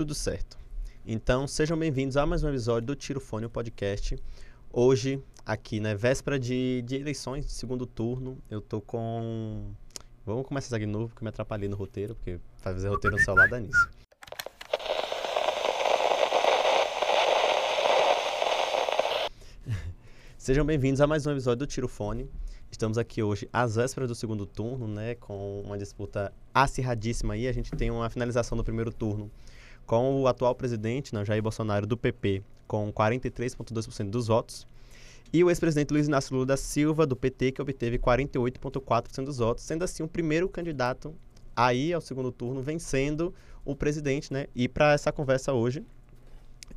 Tudo certo. Então, sejam bem-vindos a mais um episódio do Tiro Fone Podcast. Hoje, aqui, né, véspera de, de eleições, segundo turno, eu tô com... Vamos começar aqui de novo, porque me atrapalhei no roteiro, porque fazer roteiro no celular dá nisso. Sejam bem-vindos a mais um episódio do Tiro Fone. Estamos aqui hoje às vésperas do segundo turno, né, com uma disputa acirradíssima aí. A gente tem uma finalização do primeiro turno com o atual presidente, né, Jair Bolsonaro, do PP, com 43,2% dos votos, e o ex-presidente Luiz Inácio Lula da Silva, do PT, que obteve 48,4% dos votos, sendo assim o primeiro candidato aí ao segundo turno, vencendo o presidente, né? E para essa conversa hoje,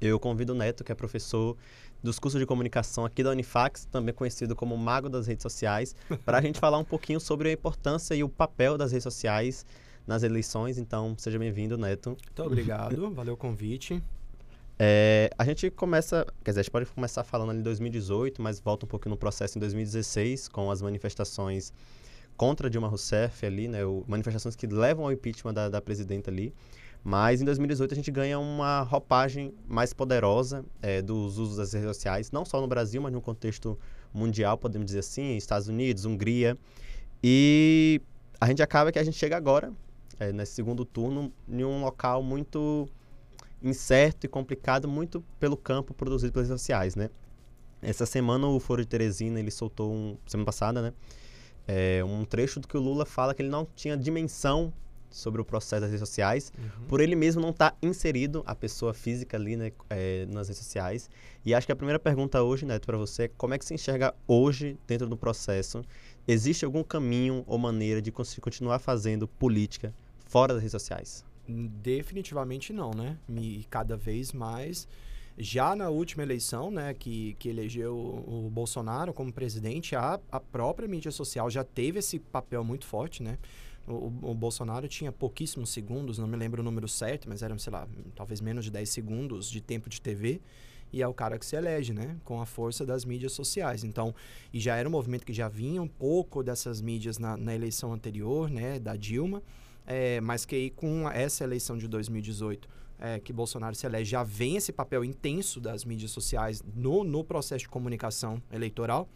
eu convido o Neto, que é professor dos cursos de comunicação aqui da Unifax, também conhecido como Mago das Redes Sociais, para a gente falar um pouquinho sobre a importância e o papel das redes sociais nas eleições. Então, seja bem-vindo, Neto. Muito obrigado, valeu o convite. É, a gente começa, quer dizer, a gente pode começar falando ali em 2018, mas volta um pouquinho no processo em 2016, com as manifestações contra Dilma Rousseff ali, né? O, manifestações que levam ao impeachment da, da presidenta ali. Mas em 2018 a gente ganha uma roupagem mais poderosa é, dos usos das redes sociais, não só no Brasil, mas no contexto mundial, podemos dizer assim, Estados Unidos, Hungria. E a gente acaba que a gente chega agora, é, nesse segundo turno, em um local muito incerto e complicado, muito pelo campo produzido pelas redes sociais, né? Essa semana o Foro de Teresina, ele soltou, um, semana passada, né? É, um trecho do que o Lula fala que ele não tinha dimensão sobre o processo das redes sociais, uhum. por ele mesmo não estar tá inserido, a pessoa física ali né, é, nas redes sociais. E acho que a primeira pergunta hoje, Neto, para você é como é que se enxerga hoje dentro do processo? Existe algum caminho ou maneira de continuar fazendo política fora das redes sociais? Definitivamente não, né? E cada vez mais já na última eleição, né, que, que elegeu o Bolsonaro como presidente, a, a própria mídia social já teve esse papel muito forte, né? O, o, Bolsonaro tinha pouquíssimos segundos, não me lembro o número certo, mas eram, sei lá, talvez menos de 10 segundos de tempo de TV. E é o cara que se elege, né? Com a força das mídias sociais. Então, e já era um movimento que já vinha um pouco dessas mídias na, na eleição anterior, né? Da Dilma. É, mas que aí com essa eleição de 2018, é, que Bolsonaro se elege, já vem esse papel intenso das mídias sociais no, no processo de comunicação eleitoral.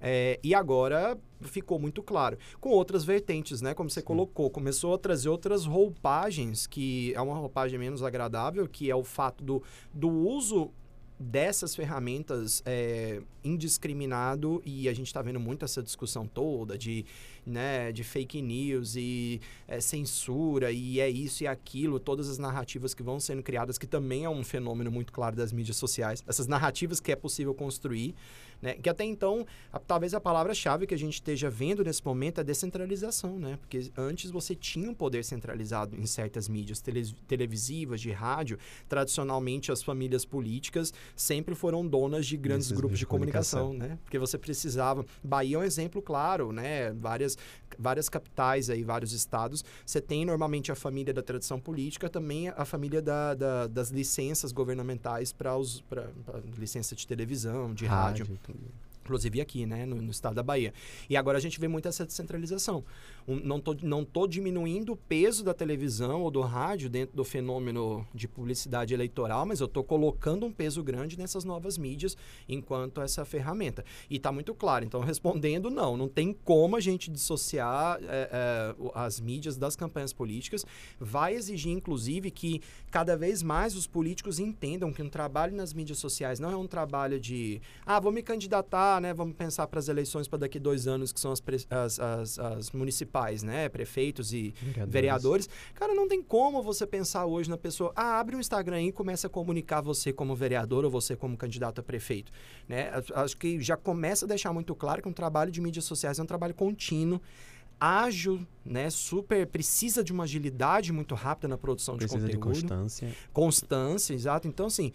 É, e agora ficou muito claro. Com outras vertentes, né? Como você Sim. colocou, começou a trazer outras roupagens, que é uma roupagem menos agradável, que é o fato do, do uso dessas ferramentas é, indiscriminado e a gente está vendo muito essa discussão toda de, né, de fake news e é, censura e é isso e aquilo, todas as narrativas que vão sendo criadas, que também é um fenômeno muito claro das mídias sociais, essas narrativas que é possível construir né? Que até então, a, talvez a palavra-chave que a gente esteja vendo nesse momento é descentralização, né? Porque antes você tinha um poder centralizado em certas mídias tele, televisivas, de rádio. Tradicionalmente, as famílias políticas sempre foram donas de grandes Esses grupos de comunicação, comunicação, né? Porque você precisava... Bahia é um exemplo claro, né? Várias, várias capitais aí, vários estados, você tem normalmente a família da tradição política, também a família da, da das licenças governamentais para licença de televisão, de rádio. rádio Mm-hmm. Inclusive aqui, né, no, no, estado da Bahia. E agora a gente vê muito essa descentralização. Um, não tô, não tô diminuindo o peso da televisão ou do rádio dentro do fenômeno de publicidade eleitoral, mas eu estou colocando um peso grande nessas novas mídias enquanto essa ferramenta. E está muito claro. Então, respondendo, não, não tem como a gente dissociar é, é, as mídias das campanhas políticas. Vai exigir, inclusive, que cada vez mais os políticos entendam que um trabalho nas mídias sociais não é um trabalho de, ah, vou me candidatar né? Vamos pensar para as eleições para daqui dois anos, que são as, as, as, as municipais, né? Prefeitos e vereadores. vereadores. Cara, não tem como você pensar hoje na pessoa, ah, abre um Instagram e começa a comunicar você como vereador ou você como candidato a prefeito, né? Acho que já começa a deixar muito claro que um trabalho de mídias sociais é um trabalho contínuo ágil, né? Super precisa de uma agilidade muito rápida na produção precisa de conteúdo. Precisa de constância. Constância, exato. Então assim,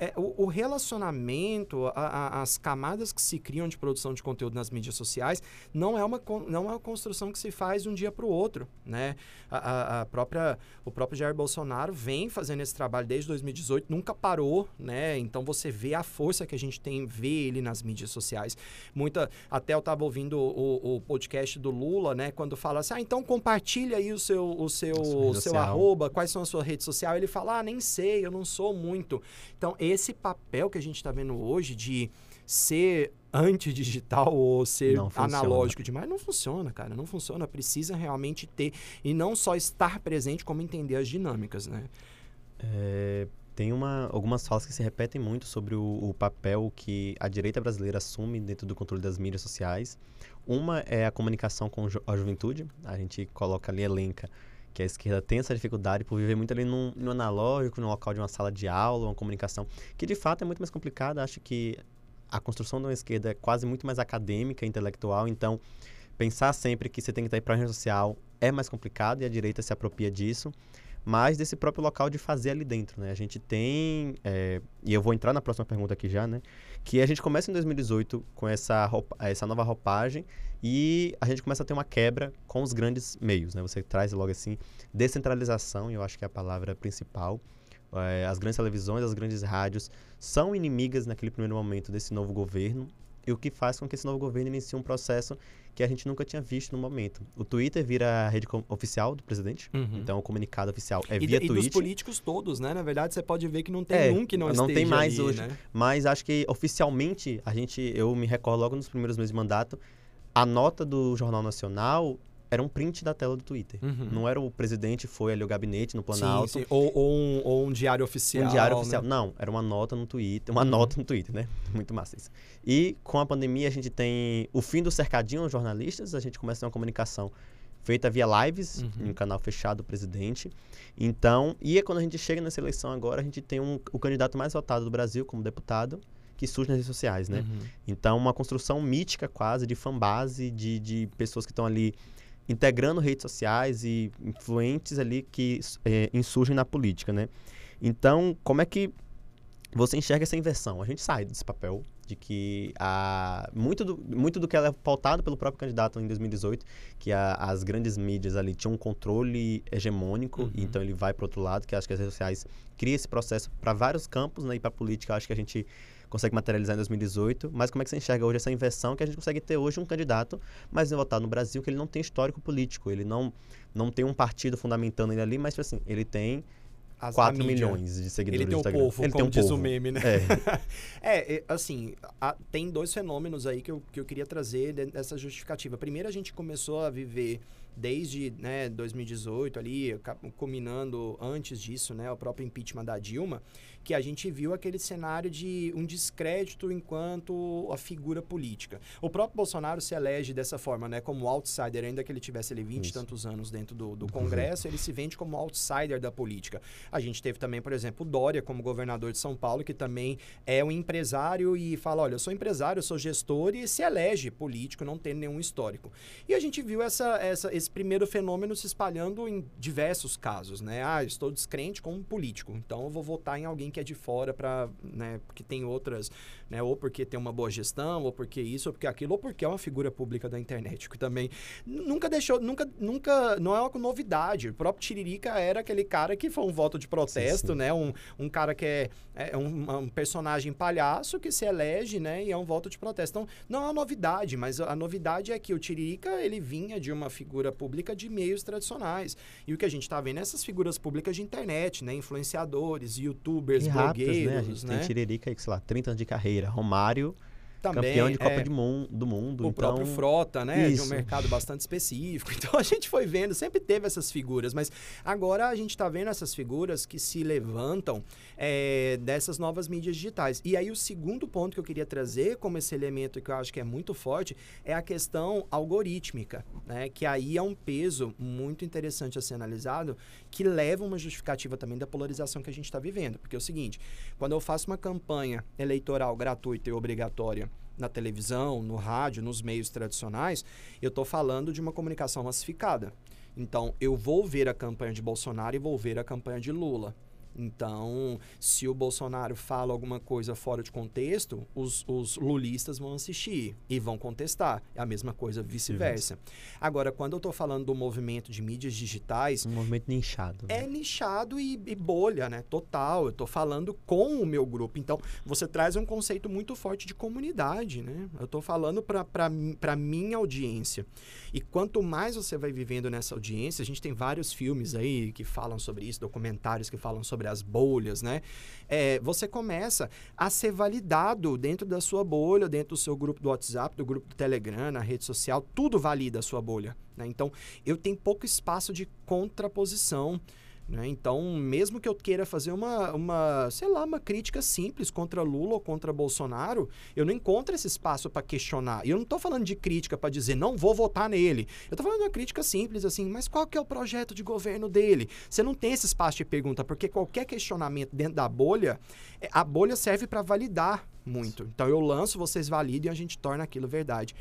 é, o, o, relacionamento, a, a, as camadas que se criam de produção de conteúdo nas mídias sociais, não é uma, não é uma construção que se faz de um dia para o outro. Né? A, a, própria, o próprio Jair Bolsonaro vem fazendo esse trabalho desde 2018, nunca parou. Né? Então você vê a força que a gente tem, vê ele nas mídias sociais. Muita, até eu estava ouvindo o, o, podcast do Lula, né? quando fala assim, ah, então compartilha aí o seu, o seu, o seu arroba, quais são as suas redes sociais. Ele fala, ah, nem sei, eu não sou muito. Então, esse papel que a gente está vendo hoje de ser antidigital ou ser analógico demais não funciona, cara. Não funciona. Precisa realmente ter e não só estar presente, como entender as dinâmicas, né? É, tem uma, algumas falas que se repetem muito sobre o, o, papel que a direita brasileira assume dentro do controle das mídias sociais. Uma é a comunicação com a juventude. A gente coloca ali, elenca que a esquerda tem essa dificuldade por viver muito ali no, analógico, no local de uma sala de aula, uma comunicação, que de fato é muito mais complicada. Acho que a construção de uma esquerda é quase muito mais acadêmica, intelectual, então pensar sempre que você tem que estar para a rede social é mais complicado e a direita se apropria disso, mas desse próprio local de fazer ali dentro, né? A gente tem, é, e eu vou entrar na próxima pergunta aqui já, né? Que a gente começa em 2018 com essa, roupa, essa nova roupagem e a gente começa a ter uma quebra com os grandes meios, né? Você traz logo assim descentralização, eu acho que é a palavra principal. É, as grandes televisões, as grandes rádios são inimigas naquele primeiro momento desse novo governo e o que faz com que esse novo governo inicie um processo que a gente nunca tinha visto no momento. O Twitter vira a rede oficial do presidente, uhum. então o comunicado oficial é e via Twitter. E dos políticos todos, né? Na verdade, você pode ver que não tem é, um que não, não tem mais ali, hoje. Né? Mas acho que oficialmente a gente, eu me recordo logo nos primeiros meses de mandato, a nota do Jornal Nacional era um print da tela do Twitter. Uhum. Não era o presidente foi ali o gabinete no Planalto. Sim, sim. Ou, ou, um, ou, um, diário oficial. Um diário né? oficial. Não, era uma nota no Twitter. Uma uhum. nota no Twitter, né? Muito massa isso. E com a pandemia a gente tem o fim do cercadinho aos jornalistas. A gente começa a ter uma comunicação feita via lives, uhum. em um canal fechado do presidente. Então, e é quando a gente chega nessa eleição agora, a gente tem um, o candidato mais votado do Brasil como deputado que surge nas redes sociais, né? Uhum. Então, uma construção mítica quase de fanbase, de, de pessoas que estão ali integrando redes sociais e influentes ali que é, insurgem na política, né? Então, como é que você enxerga essa inversão? A gente sai desse papel de que a, muito, do, muito do que é pautado pelo próprio candidato em 2018, que a, as grandes mídias ali tinham um controle hegemônico, uhum. então ele vai para outro lado, que acho que as redes sociais criam esse processo para vários campos, né? E para a política, acho que a gente consegue materializar em 2018, mas como é que você enxerga hoje essa inversão que a gente consegue ter hoje um candidato mais votado no Brasil que ele não tem histórico político, ele não, não tem um partido fundamentando ele ali, mas tipo assim, ele tem as, 4 milhões de seguidores Ele tem o povo, ele como tem um diz povo. o meme, né? É, é assim, a, tem dois fenômenos aí que eu, que eu queria trazer dessa justificativa. Primeiro, a gente começou a viver desde né, 2018 ali, combinando antes disso, né, o próprio impeachment da Dilma, que a gente viu aquele cenário de um descrédito enquanto a figura política. O próprio Bolsonaro se elege dessa forma, né, como outsider, ainda que ele tivesse ali 20 e tantos anos dentro do, do Congresso, ele se vende como outsider da política. A gente teve também, por exemplo, o Dória como governador de São Paulo, que também é um empresário e fala, olha, eu sou empresário, eu sou gestor e se elege político, não tem nenhum histórico. E a gente viu essa, essa, esse primeiro fenômeno se espalhando em diversos casos, né? Ah, estou descrente como político, então eu vou votar em alguém que é de fora para, né, porque tem outras, né, ou porque tem uma boa gestão, ou porque isso, ou porque aquilo, ou porque é uma figura pública da internet, que também nunca deixou, nunca, nunca, não é uma novidade. O próprio Tiririca era aquele cara que foi um voto de protesto, sim, sim. né, um, um cara que é, é um, um, personagem palhaço que se elege, né, e é um voto de protesto. Então, não é uma novidade, mas a novidade é que o Tiririca, ele vinha de uma figura pública de meios tradicionais. E o que a gente está vendo é essas figuras públicas de internet, né, influenciadores, youtubers, e blogueiros, né? A gente né? tem Tiririca aí, sei lá, 30 anos de carreira. Romário também, campeão de Copa é, do Mundo. O então... próprio Frota, né? Isso. De um mercado bastante específico. Então a gente foi vendo, sempre teve essas figuras, mas agora a gente está vendo essas figuras que se levantam é, dessas novas mídias digitais. E aí o segundo ponto que eu queria trazer como esse elemento que eu acho que é muito forte é a questão algorítmica, né? Que aí é um peso muito interessante a ser analisado, que leva uma justificativa também da polarização que a gente está vivendo. Porque é o seguinte, quando eu faço uma campanha eleitoral gratuita e obrigatória na televisão, no rádio, nos meios tradicionais, eu estou falando de uma comunicação massificada. Então, eu vou ver a campanha de Bolsonaro e vou ver a campanha de Lula. Então, se o Bolsonaro fala alguma coisa fora de contexto, os, os lulistas vão assistir e vão contestar. É a mesma coisa vice-versa. Agora, quando eu estou falando do movimento de mídias digitais. Um movimento nichado. Né? É nichado e, e, bolha, né? Total. Eu estou falando com o meu grupo. Então, você traz um conceito muito forte de comunidade, né? Eu estou falando para minha audiência. E quanto mais você vai vivendo nessa audiência, a gente tem vários filmes aí que falam sobre isso, documentários que falam sobre as bolhas, né? É, você começa a ser validado dentro da sua bolha, dentro do seu grupo do WhatsApp, do grupo do Telegram, na rede social, tudo valida a sua bolha. Né? Então, eu tenho pouco espaço de contraposição. Né? Então, mesmo que eu queira fazer uma, uma, sei lá, uma crítica simples contra Lula ou contra Bolsonaro, eu não encontro esse espaço para questionar. E eu não estou falando de crítica para dizer não vou votar nele. Eu estou falando de uma crítica simples, assim, mas qual que é o projeto de governo dele? Você não tem esse espaço de pergunta, porque qualquer questionamento dentro da bolha, é, a bolha serve para validar muito. Então, eu lanço, vocês validam e a gente torna aquilo verdade.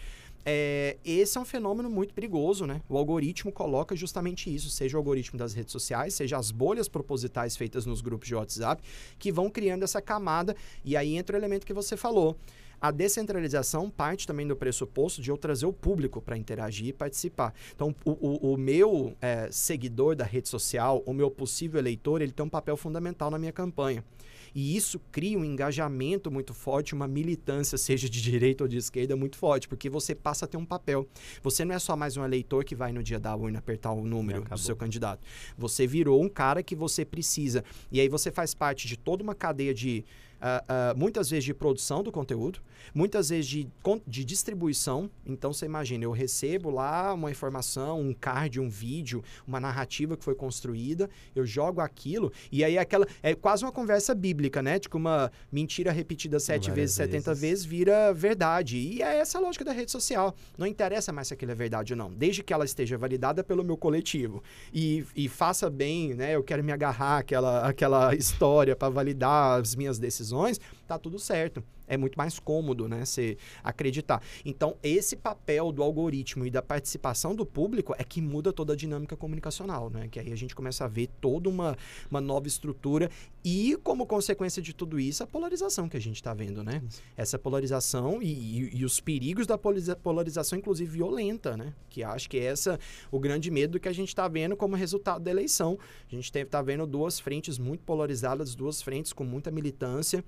É, esse é um fenômeno muito perigoso, né? O algoritmo coloca justamente isso, seja o algoritmo das redes sociais, seja as bolhas propositais feitas nos grupos de WhatsApp, que vão criando essa camada. E aí entra o elemento que você falou. A descentralização parte também do pressuposto de eu trazer o público para interagir e participar. Então, o, o, o meu é, seguidor da rede social, o meu possível eleitor, ele tem um papel fundamental na minha campanha. E isso cria um engajamento muito forte, uma militância, seja de direita ou de esquerda, muito forte, porque você passa a ter um papel. Você não é só mais um eleitor que vai no dia da urna apertar o número do seu candidato. Você virou um cara que você precisa. E aí você faz parte de toda uma cadeia de uh, uh, muitas vezes de produção do conteúdo, muitas vezes de, de distribuição. Então, você imagina, eu recebo lá uma informação, um card, um vídeo, uma narrativa que foi construída, eu jogo aquilo, e aí aquela. É quase uma conversa bíblica, né? Tipo, uma mentira repetida sete vezes, setenta vezes vira verdade. E é essa a lógica da rede social. Não interessa mais se aquilo é verdade ou não, desde que ela esteja validada pelo meu coletivo. E, e faça bem, né? Eu quero me agarrar àquela, àquela história para validar as minhas decisões decisões, tá tudo certo. É muito mais cômodo, né, você acreditar. Então, esse papel do algoritmo e da participação do público é que muda toda a dinâmica comunicacional, né? Que aí a gente começa a ver toda uma, uma nova estrutura e, como consequência de tudo isso, a polarização que a gente está vendo, né? Essa polarização e, e, e, os perigos da polarização, inclusive violenta, né? Que acho que é essa o grande medo que a gente está vendo como resultado da eleição. A gente está vendo duas frentes muito polarizadas, duas frentes com muita militância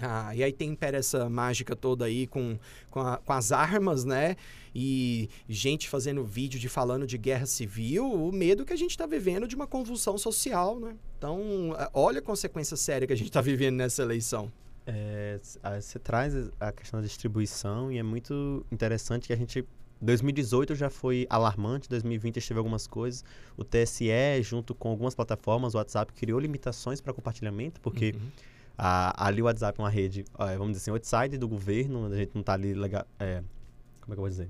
ah, e aí tem essa mágica toda aí com, com, a, com, as armas, né? E gente fazendo vídeo de falando de guerra civil, o medo que a gente está vivendo de uma convulsão social, né? Então, olha a consequência séria que a gente está vivendo nessa eleição. É, você traz a questão da distribuição e é muito interessante que a gente 2018 já foi alarmante, 2020 teve algumas coisas. O TSE, junto com algumas plataformas, o WhatsApp, criou limitações para compartilhamento, porque uhum a, ali o WhatsApp é uma rede, vamos dizer assim, outside do governo, a gente não está ali legal, é, como é que eu vou dizer?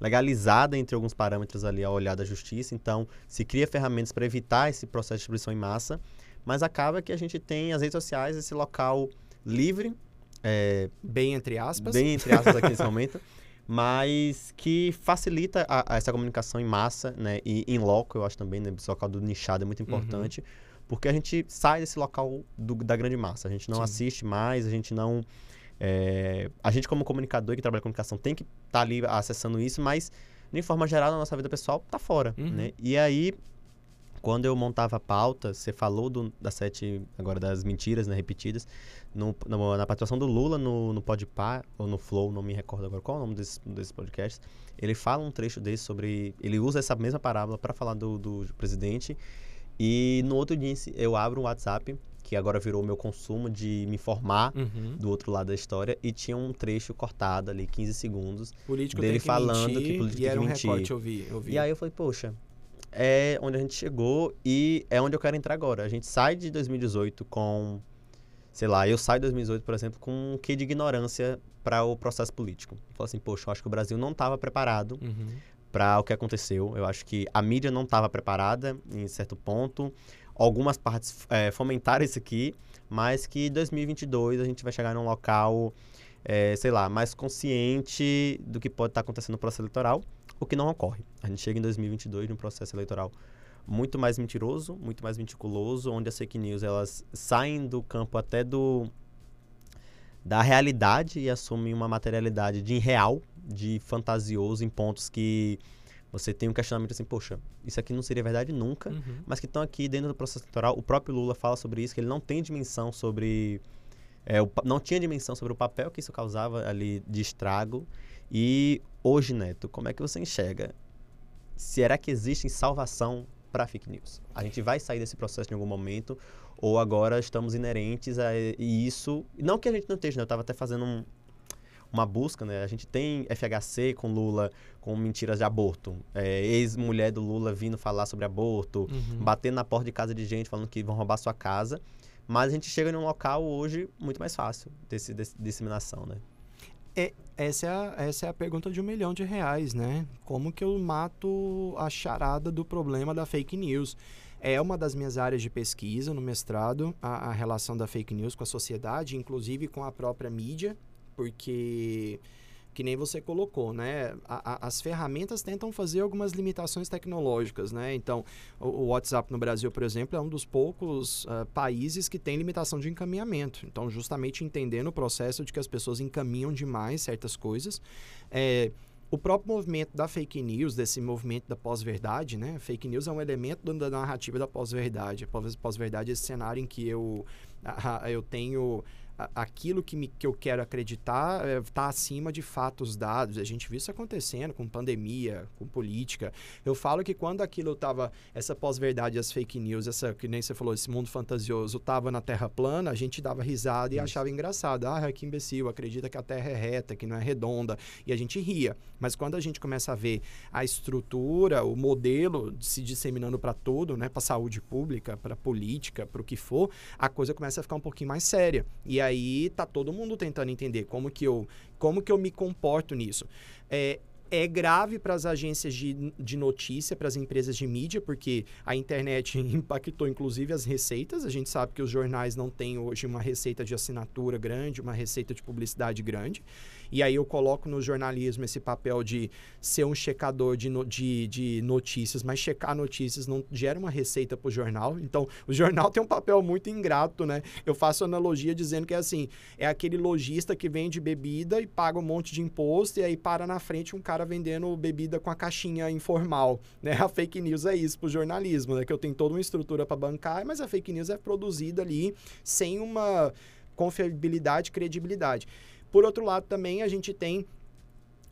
legalizada entre alguns parâmetros ali ao olhar da justiça, então se cria ferramentas para evitar esse processo de distribuição em massa, mas acaba que a gente tem as redes sociais, esse local livre, é, bem entre aspas, bem entre aspas aqui nesse momento, mas que facilita a, a essa comunicação em massa, né, e em loco, eu acho também, né, esse local do nichado é muito uhum. importante, uhum porque a gente sai desse local do, da grande massa. A gente não Sim. assiste mais, a gente não. É, a gente, como comunicador que trabalha com comunicação, tem que estar tá ali acessando isso, mas, de forma geral, na nossa vida pessoal, tá fora. Uhum. Né? E aí, quando eu montava a pauta, você falou do, das sete, agora das mentiras né, repetidas, no, no, na participação do Lula no, no Podpah, ou no Flow, não me recordo agora qual é o nome desse, desse podcast, ele fala um trecho desse sobre, ele usa essa mesma parábola para falar do, do presidente, e no outro dia eu abro um WhatsApp, que agora virou o meu consumo de me informar uhum. do outro lado da história, e tinha um trecho cortado ali, 15 segundos, político dele que falando mentir, que político e era um mentir. recorte, eu vi, eu vi. E aí eu falei, poxa, é onde a gente chegou e é onde eu quero entrar agora. A gente sai de 2018 com, sei lá, eu saio de 2018, por exemplo, com um quê de ignorância para o processo político. Eu falo assim, poxa, eu acho que o Brasil não estava preparado uhum para o que aconteceu. Eu acho que a mídia não estava preparada em certo ponto. Algumas partes é, fomentaram isso aqui, mas que em 2022 a gente vai chegar num local, é, sei lá, mais consciente do que pode estar tá acontecendo no processo eleitoral, o que não ocorre. A gente chega em 2022 num processo eleitoral muito mais mentiroso, muito mais meticuloso, onde as fake news elas saem do campo até do da realidade e assumem uma materialidade de irreal, de fantasioso em pontos que você tem um questionamento assim, poxa, isso aqui não seria verdade nunca, uhum. mas que estão aqui dentro do processo eleitoral. O próprio Lula fala sobre isso, que ele não tem dimensão sobre. É, o, não tinha dimensão sobre o papel que isso causava ali de estrago. E hoje, Neto, como é que você enxerga? Será que existe salvação para fake news? A gente vai sair desse processo em algum momento? Ou agora estamos inerentes a isso? Não que a gente não esteja, né? eu estava até fazendo um, uma busca, né? A gente tem FHC com Lula com mentiras de aborto. É, Ex-mulher do Lula vindo falar sobre aborto, uhum. batendo na porta de casa de gente falando que vão roubar sua casa. Mas a gente chega num local hoje muito mais fácil desse, desse disseminação, né? É, essa, é a, essa é a pergunta de um milhão de reais, né? Como que eu mato a charada do problema da fake news? É uma das minhas áreas de pesquisa no mestrado, a, a relação da fake news com a sociedade, inclusive com a própria mídia, porque que nem você colocou, né? A, a, as ferramentas tentam fazer algumas limitações tecnológicas, né? Então, o, o WhatsApp no Brasil, por exemplo, é um dos poucos uh, países que tem limitação de encaminhamento. Então, justamente entendendo o processo de que as pessoas encaminham demais certas coisas. É, o próprio movimento da fake news, desse movimento da pós-verdade, né? Fake news é um elemento da narrativa da pós-verdade. Pós-verdade é esse cenário em que eu, eu tenho aquilo que, me, que eu quero acreditar está eh, acima de fatos dados. A gente viu isso acontecendo com pandemia, com política. Eu falo que quando aquilo estava, essa pós-verdade, as fake news, essa que nem você falou, esse mundo fantasioso, estava na Terra plana, a gente dava risada e isso. achava engraçado. Ah, que imbecil, acredita que a Terra é reta, que não é redonda. E a gente ria. Mas quando a gente começa a ver a estrutura, o modelo se disseminando para tudo, né, para saúde pública, para política, para o que for, a coisa começa a ficar um pouquinho mais séria. E aí tá todo mundo tentando entender como que eu, como que eu me comporto nisso. É, é grave para as agências de, de notícia, para as empresas de mídia, porque a internet impactou inclusive as receitas. A gente sabe que os jornais não têm hoje uma receita de assinatura grande, uma receita de publicidade grande. E aí eu coloco no jornalismo esse papel de ser um checador de, no, de, de notícias, mas checar notícias não gera uma receita para o jornal. Então, o jornal tem um papel muito ingrato, né? Eu faço analogia dizendo que é assim: é aquele lojista que vende bebida e paga um monte de imposto, e aí para na frente um cara vendendo bebida com a caixinha informal. Né? A fake news é isso para o jornalismo, né? Que eu tenho toda uma estrutura para bancar, mas a fake news é produzida ali sem uma confiabilidade, credibilidade. Por outro lado, também a gente tem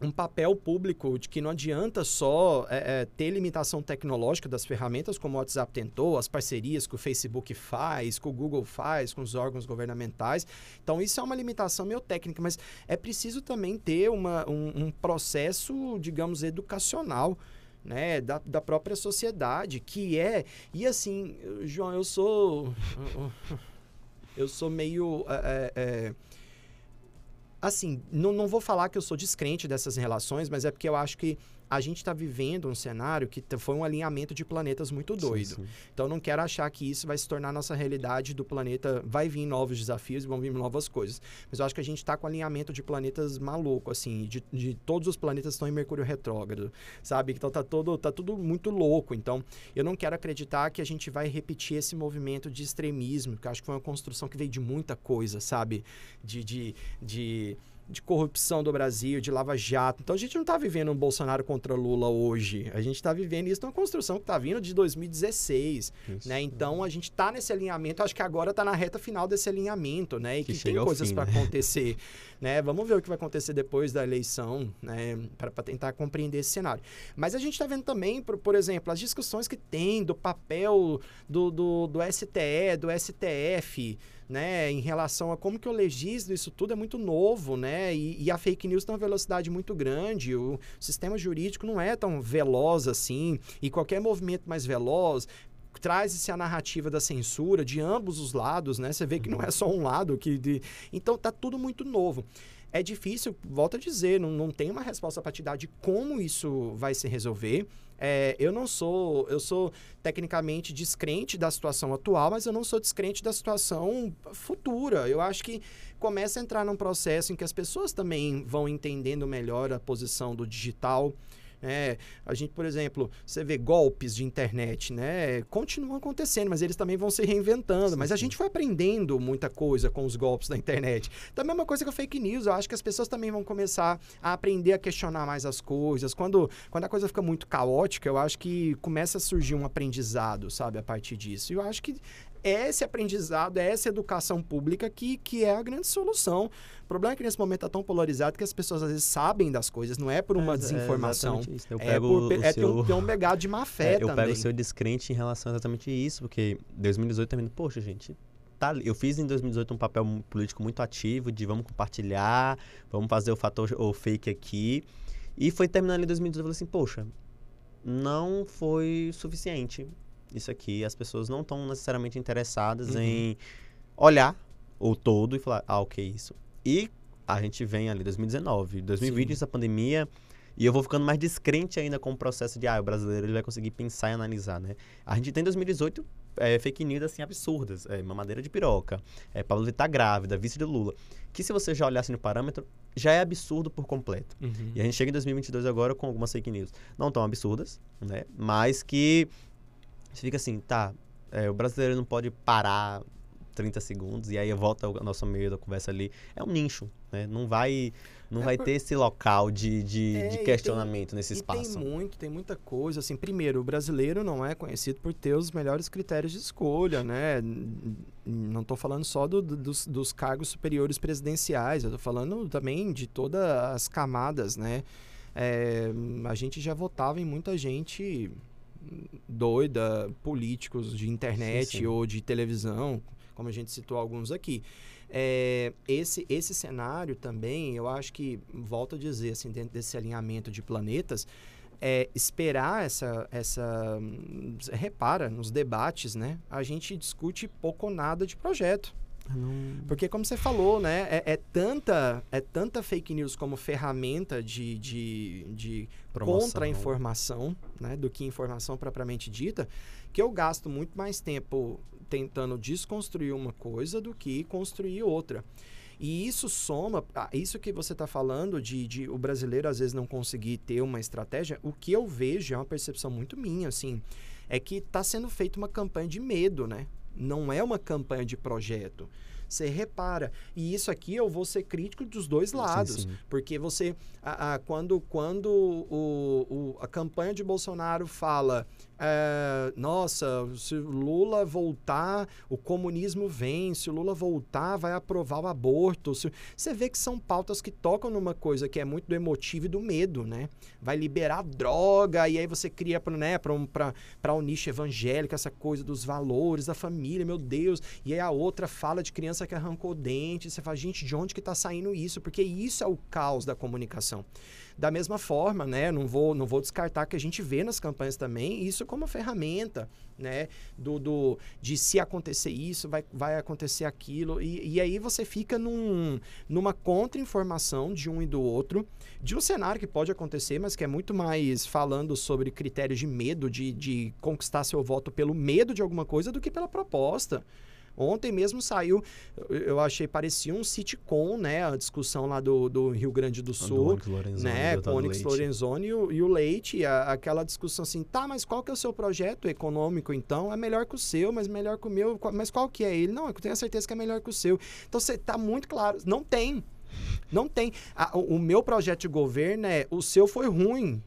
um papel público de que não adianta só é, é, ter limitação tecnológica das ferramentas como o WhatsApp tentou, as parcerias que o Facebook faz, que o Google faz com os órgãos governamentais. Então, isso é uma limitação meio técnica, mas é preciso também ter uma, um, um processo, digamos, educacional. Né, da, da própria sociedade, que é. E assim, João, eu sou. Eu sou meio. É, é, assim, não, não vou falar que eu sou descrente dessas relações, mas é porque eu acho que a gente está vivendo um cenário que foi um alinhamento de planetas muito doido. Sim, sim. Então, não quero achar que isso vai se tornar nossa realidade do planeta. Vai vir novos desafios, vão vir novas coisas. Mas eu acho que a gente está com alinhamento de planetas maluco, assim. De, de todos os planetas estão em Mercúrio retrógrado, sabe? Então, tá, todo, tá tudo muito louco. Então, eu não quero acreditar que a gente vai repetir esse movimento de extremismo, que eu acho que foi uma construção que veio de muita coisa, sabe? de, de, de de corrupção do Brasil, de Lava Jato. Então a gente não está vivendo um Bolsonaro contra Lula hoje. A gente está vivendo isso numa construção que está vindo de 2016. Isso. Né? Então a gente está nesse alinhamento. Acho que agora está na reta final desse alinhamento, né? E que, que tem coisas para né? acontecer. né? Vamos ver o que vai acontecer depois da eleição, né? Para tentar compreender esse cenário. Mas a gente está vendo também, por, por, exemplo, as discussões que tem do papel do, do, do STE, do STF né, em relação a como que eu legislo isso tudo é muito novo, né, e, e a fake news tem uma velocidade muito grande, o sistema jurídico não é tão veloz assim, e qualquer movimento mais veloz traz-se a narrativa da censura de ambos os lados, né, você vê que não é só um lado que... De... Então, tá tudo muito novo. É difícil, volto a dizer, não, não tem uma resposta para te dar de como isso vai se resolver. É, eu não sou, eu sou tecnicamente descrente da situação atual, mas eu não sou descrente da situação futura. Eu acho que começa a entrar num processo em que as pessoas também vão entendendo melhor a posição do digital, É, a gente, por exemplo, você vê golpes de internet, né? Continuam acontecendo, mas eles também vão se reinventando. Sim, mas a sim. gente foi aprendendo muita coisa com os golpes da internet. Também é uma coisa com a fake news. Eu acho que as pessoas também vão começar a aprender a questionar mais as coisas. Quando, quando a coisa fica muito caótica, eu acho que começa a surgir um aprendizado, sabe, a partir disso. E eu acho que é esse aprendizado, é essa educação pública que, que é a grande solução. O problema é que nesse momento está tão polarizado que as pessoas às vezes sabem das coisas, não é por uma é, desinformação. É, é por, é seu... ter um legado de má fé é, eu também. pego o seu descrente em relação a exatamente isso, porque 2018 também, poxa, gente, tá, eu fiz em 2018 um papel político muito ativo de vamos compartilhar, vamos fazer o fator o fake aqui. E foi terminando em 2018 eu falei assim, poxa, não foi suficiente isso aqui. As pessoas não estão necessariamente interessadas uhum. em olhar o todo e falar, ah, ok, isso. E a gente vem ali 2019, 2020, Sim. essa pandemia, e eu vou ficando mais descrente ainda com o processo de, ah, o brasileiro ele vai conseguir pensar e analisar, né? A gente tem 2018 é, fake news assim absurdas, é, mamadeira de piroca, é, Pablo Vittar grávida, vice de Lula, que se você já olhasse no parâmetro, já é absurdo por completo. Uhum. E a gente chega em 2022 agora com algumas fake news, não tão absurdas, né? Mas que você fica assim, tá, é, o brasileiro não pode parar 30 segundos e aí volta a nossa meio da conversa ali. É um nicho, né? Não vai, não é vai por... ter esse local de, de, é, de questionamento tem, nesse espaço. tem muito, tem muita coisa. Assim, primeiro, o brasileiro não é conhecido por ter os melhores critérios de escolha, né? Não estou falando só do, do, dos, dos cargos superiores presidenciais, eu estou falando também de todas as camadas, né? É, a gente já votava em muita gente doida, políticos de internet sim, sim. ou de televisão, como a gente citou alguns aqui. É, esse, esse cenário também, eu acho que, volto a dizer, assim, dentro desse alinhamento de planetas, é, esperar essa, essa. Repara, nos debates, né? A gente discute pouco ou nada de projeto. Não... Porque, como você falou, né? É, é, tanta, é tanta fake news como ferramenta de, de, de contra-informação, né? Do que informação propriamente dita, que eu gasto muito mais tempo tentando desconstruir uma coisa do que construir outra. E isso soma, isso que você está falando de, de, o brasileiro às vezes não conseguir ter uma estratégia, o que eu vejo é uma percepção muito minha, assim, é que está sendo feita uma campanha de medo, né? Não é uma campanha de projeto. Você repara. E isso aqui eu vou ser crítico dos dois lados. Sim, sim. Porque você. A, a, quando quando o, o, a campanha de Bolsonaro fala é, nossa, se o Lula voltar, o comunismo vem, se o Lula voltar, vai aprovar o aborto. Se... Você vê que são pautas que tocam numa coisa que é muito do emotivo e do medo, né? Vai liberar droga, e aí você cria para né, um, um nicho evangélico essa coisa dos valores, da família, meu Deus. E aí a outra fala de criança que arrancou dente. Você fala, gente, de onde que está saindo isso? Porque isso é o caos da comunicação. Da mesma forma, né, não vou, não vou descartar que a gente vê nas campanhas também isso como ferramenta, né, do, do de se acontecer isso, vai, vai acontecer aquilo, e, e aí você fica num, numa contra-informação de um e do outro, de um cenário que pode acontecer, mas que é muito mais falando sobre critérios de medo, de, de conquistar seu voto pelo medo de alguma coisa do que pela proposta. Ontem mesmo saiu, eu achei, parecia um sitcom, né? A discussão lá do, do Rio Grande do Sul. Do Lorenzoni, né? Com o Onyx Lorenzoni e o, e o Leite. A, aquela discussão assim, tá, mas qual que é o seu projeto econômico, então? É melhor que o seu, mas melhor que o meu. Mas qual que é ele? Não, eu tenho certeza que é melhor que o seu. Então, você tá muito claro. Não tem. Não tem. A, o, o meu projeto de governo é, o seu foi ruim.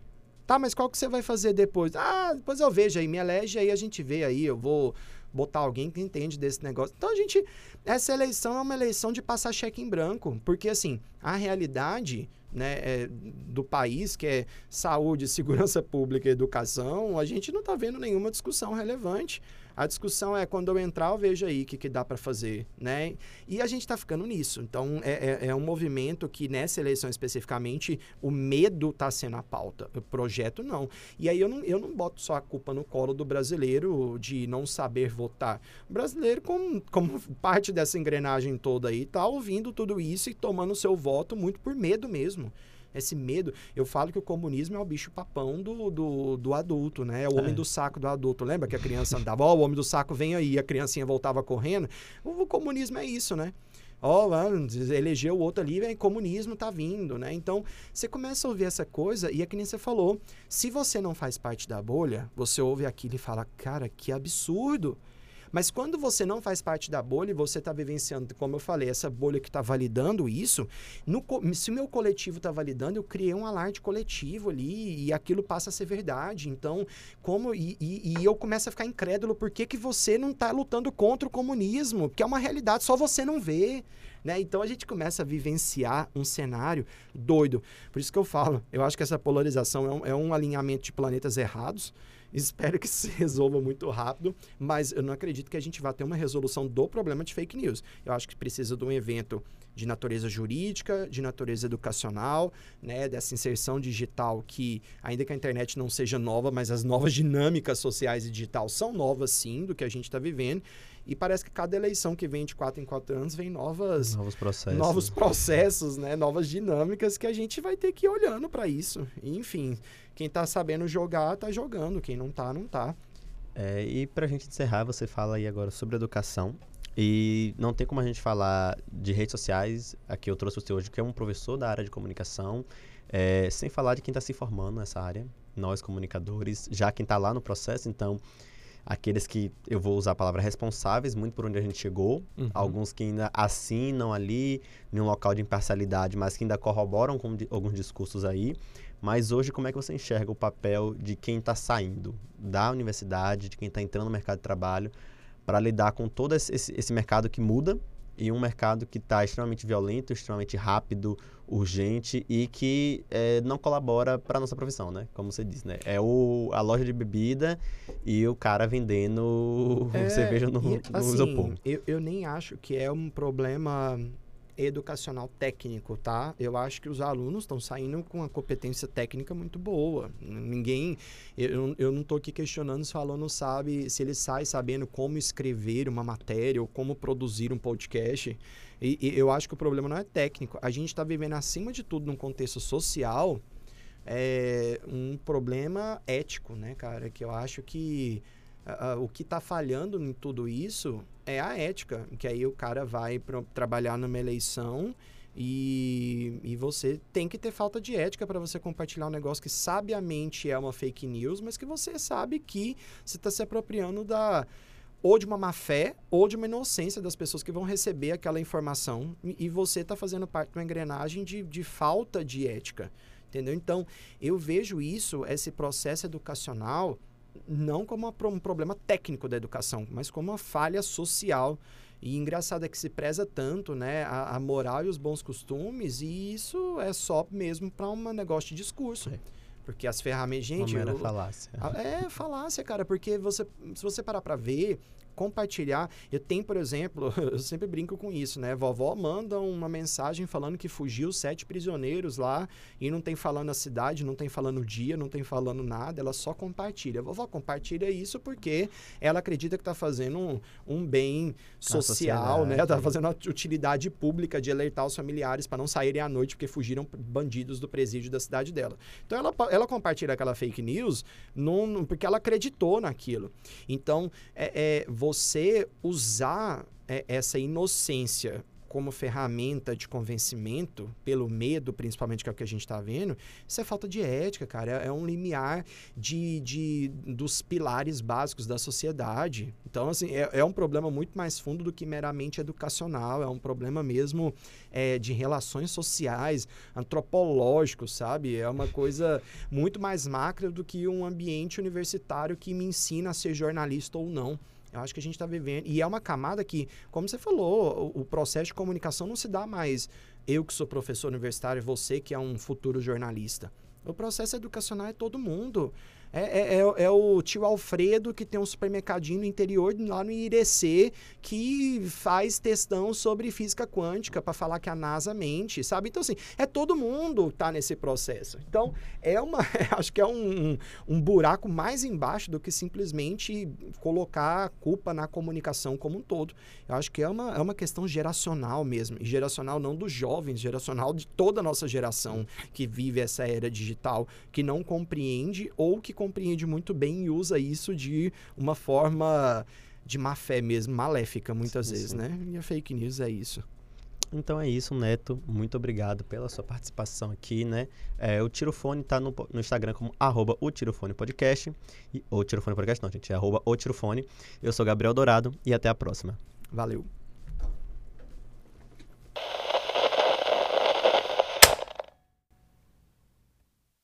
Tá, mas qual que você vai fazer depois? Ah, depois eu vejo aí, me elege aí, a gente vê aí, eu vou botar alguém que entende desse negócio. Então a gente. Essa eleição é uma eleição de passar cheque em branco. Porque, assim, a realidade né, é, do país, que é saúde, segurança pública educação, a gente não está vendo nenhuma discussão relevante. A discussão é quando eu entrar, eu vejo aí o que, que dá para fazer, né? E a gente está ficando nisso. Então, é, é, é, um movimento que nessa eleição especificamente, o medo está sendo a pauta. O projeto não. E aí eu não, eu não boto só a culpa no colo do brasileiro de não saber votar. O brasileiro, como, como parte dessa engrenagem toda aí, está ouvindo tudo isso e tomando seu voto muito por medo mesmo esse medo. Eu falo que o comunismo é o bicho papão do, do, do adulto, né? É o homem é. do saco do adulto. Lembra que a criança andava, ó, oh, o homem do saco vem aí, a criancinha voltava correndo? O, o comunismo é isso, né? Ó, oh, elegeu o outro ali, vem comunismo tá vindo, né? Então, você começa a ouvir essa coisa e é que nem você falou, se você não faz parte da bolha, você ouve aquilo e fala, cara, que absurdo. Mas quando você não faz parte da bolha e você está vivenciando, como eu falei, essa bolha que está validando isso, no, se o meu coletivo está validando, eu criei um alarde coletivo ali e aquilo passa a ser verdade. Então, como. E, e, e eu começo a ficar incrédulo, por que, que você não está lutando contra o comunismo? Que é uma realidade, só você não vê. Né? Então a gente começa a vivenciar um cenário doido. Por isso que eu falo, eu acho que essa polarização é um, é um alinhamento de planetas errados. Espero que se resolva muito rápido, mas eu não acredito que a gente vá ter uma resolução do problema de fake news. Eu acho que precisa de um evento de natureza jurídica, de natureza educacional, né, dessa inserção digital que, ainda que a internet não seja nova, mas as novas dinâmicas sociais e digital são novas sim do que a gente está vivendo. E parece que cada eleição que vem de quatro em quatro anos vem novas novos processos, novos processos, né, novas dinâmicas que a gente vai ter que ir olhando para isso. E, enfim, quem está sabendo jogar, está jogando. Quem não está, não está. É, e para a gente encerrar, você fala aí agora sobre educação. E não tem como a gente falar de redes sociais. Aqui eu trouxe você hoje, que é um professor da área de comunicação, é, sem falar de quem está se formando nessa área, nós comunicadores, já quem está lá no processo. Então, aqueles que eu vou usar a palavra responsáveis, muito por onde a gente chegou, uhum. alguns que ainda assinam ali, em um local de imparcialidade, mas que ainda corroboram com alguns discursos aí. Mas hoje, como é que você enxerga o papel de quem está saindo da universidade, de quem está entrando no mercado de trabalho, para lidar com todo esse, esse, mercado que muda e um mercado que está extremamente violento, extremamente rápido, urgente e que é, não colabora para a nossa profissão, né? Como você disse, né? É o, a loja de bebida e o cara vendendo é, cerveja no, e, no assim, isopor. Eu, eu nem acho que é um problema educacional técnico, tá? Eu acho que os alunos estão saindo com uma competência técnica muito boa. Ninguém, eu, eu não estou aqui questionando se o aluno sabe, se ele sai sabendo como escrever uma matéria ou como produzir um podcast. E, e eu acho que o problema não é técnico. A gente está vivendo acima de tudo num contexto social é um problema ético, né, cara? Que eu acho que o que está falhando em tudo isso é a ética, que aí o cara vai pra, trabalhar numa eleição e, e você tem que ter falta de ética para você compartilhar um negócio que sabiamente é uma fake news, mas que você sabe que você está se apropriando da ou de uma má fé ou de uma inocência das pessoas que vão receber aquela informação e, você está fazendo parte de uma engrenagem de, de falta de ética, entendeu? Então, eu vejo isso, esse processo educacional, não como um problema técnico da educação, mas como uma falha social. E engraçado é que se preza tanto né, a, a moral e os bons costumes, e isso é só mesmo para um negócio de discurso. É. Porque as ferramentas. Gente. Uma mera falácia. É falácia, cara, porque você, se você parar para ver, compartilhar. Eu tenho, por exemplo, eu sempre brinco com isso, né? Vovó manda uma mensagem falando que fugiu sete prisioneiros lá e não tem falando a cidade, não tem falando o dia, não tem falando nada, ela só compartilha. A vovó compartilha isso porque ela acredita que está fazendo um, um, bem social, né? Está fazendo uma utilidade pública de alertar os familiares para não saírem à noite porque fugiram bandidos do presídio da cidade dela. Então ela, ela compartilha aquela fake news num, porque ela acreditou naquilo. Então, é, é você usar é, essa inocência como ferramenta de convencimento, pelo medo, principalmente, que é o que a gente está vendo, isso é falta de ética, cara. É, é, um limiar de, de, dos pilares básicos da sociedade. Então, assim, é, é um problema muito mais fundo do que meramente educacional. É um problema mesmo é, de relações sociais, antropológico, sabe? É uma coisa muito mais macra do que um ambiente universitário que me ensina a ser jornalista ou não. Eu acho que a gente está vivendo. E é uma camada que, como você falou, o, o, processo de comunicação não se dá mais eu que sou professor universitário, você que é um futuro jornalista. O processo educacional é todo mundo. É, é, é, é, o tio Alfredo que tem um supermercadinho no interior, lá no Irecê, que faz testão sobre física quântica para falar que a NASA mente, sabe? Então, assim, é todo mundo tá nesse processo. Então, é uma. acho que é um, um buraco mais embaixo do que simplesmente colocar a culpa na comunicação como um todo. Eu acho que é uma, é uma questão geracional mesmo. E geracional não dos jovens, geracional de toda a nossa geração que vive essa era digital, que não compreende ou que compreende muito bem e usa isso de uma forma de má fé mesmo, maléfica muitas sim, vezes, sim. né? E a fake news é isso. Então é isso, Neto. Muito obrigado pela sua participação aqui, né? É, o Tirofone tá no, no Instagram como arroba o Tirofone Podcast. E, ou Tirofone Podcast não, gente. É arroba o Tirofone. Eu sou Gabriel Dourado e até a próxima. Valeu.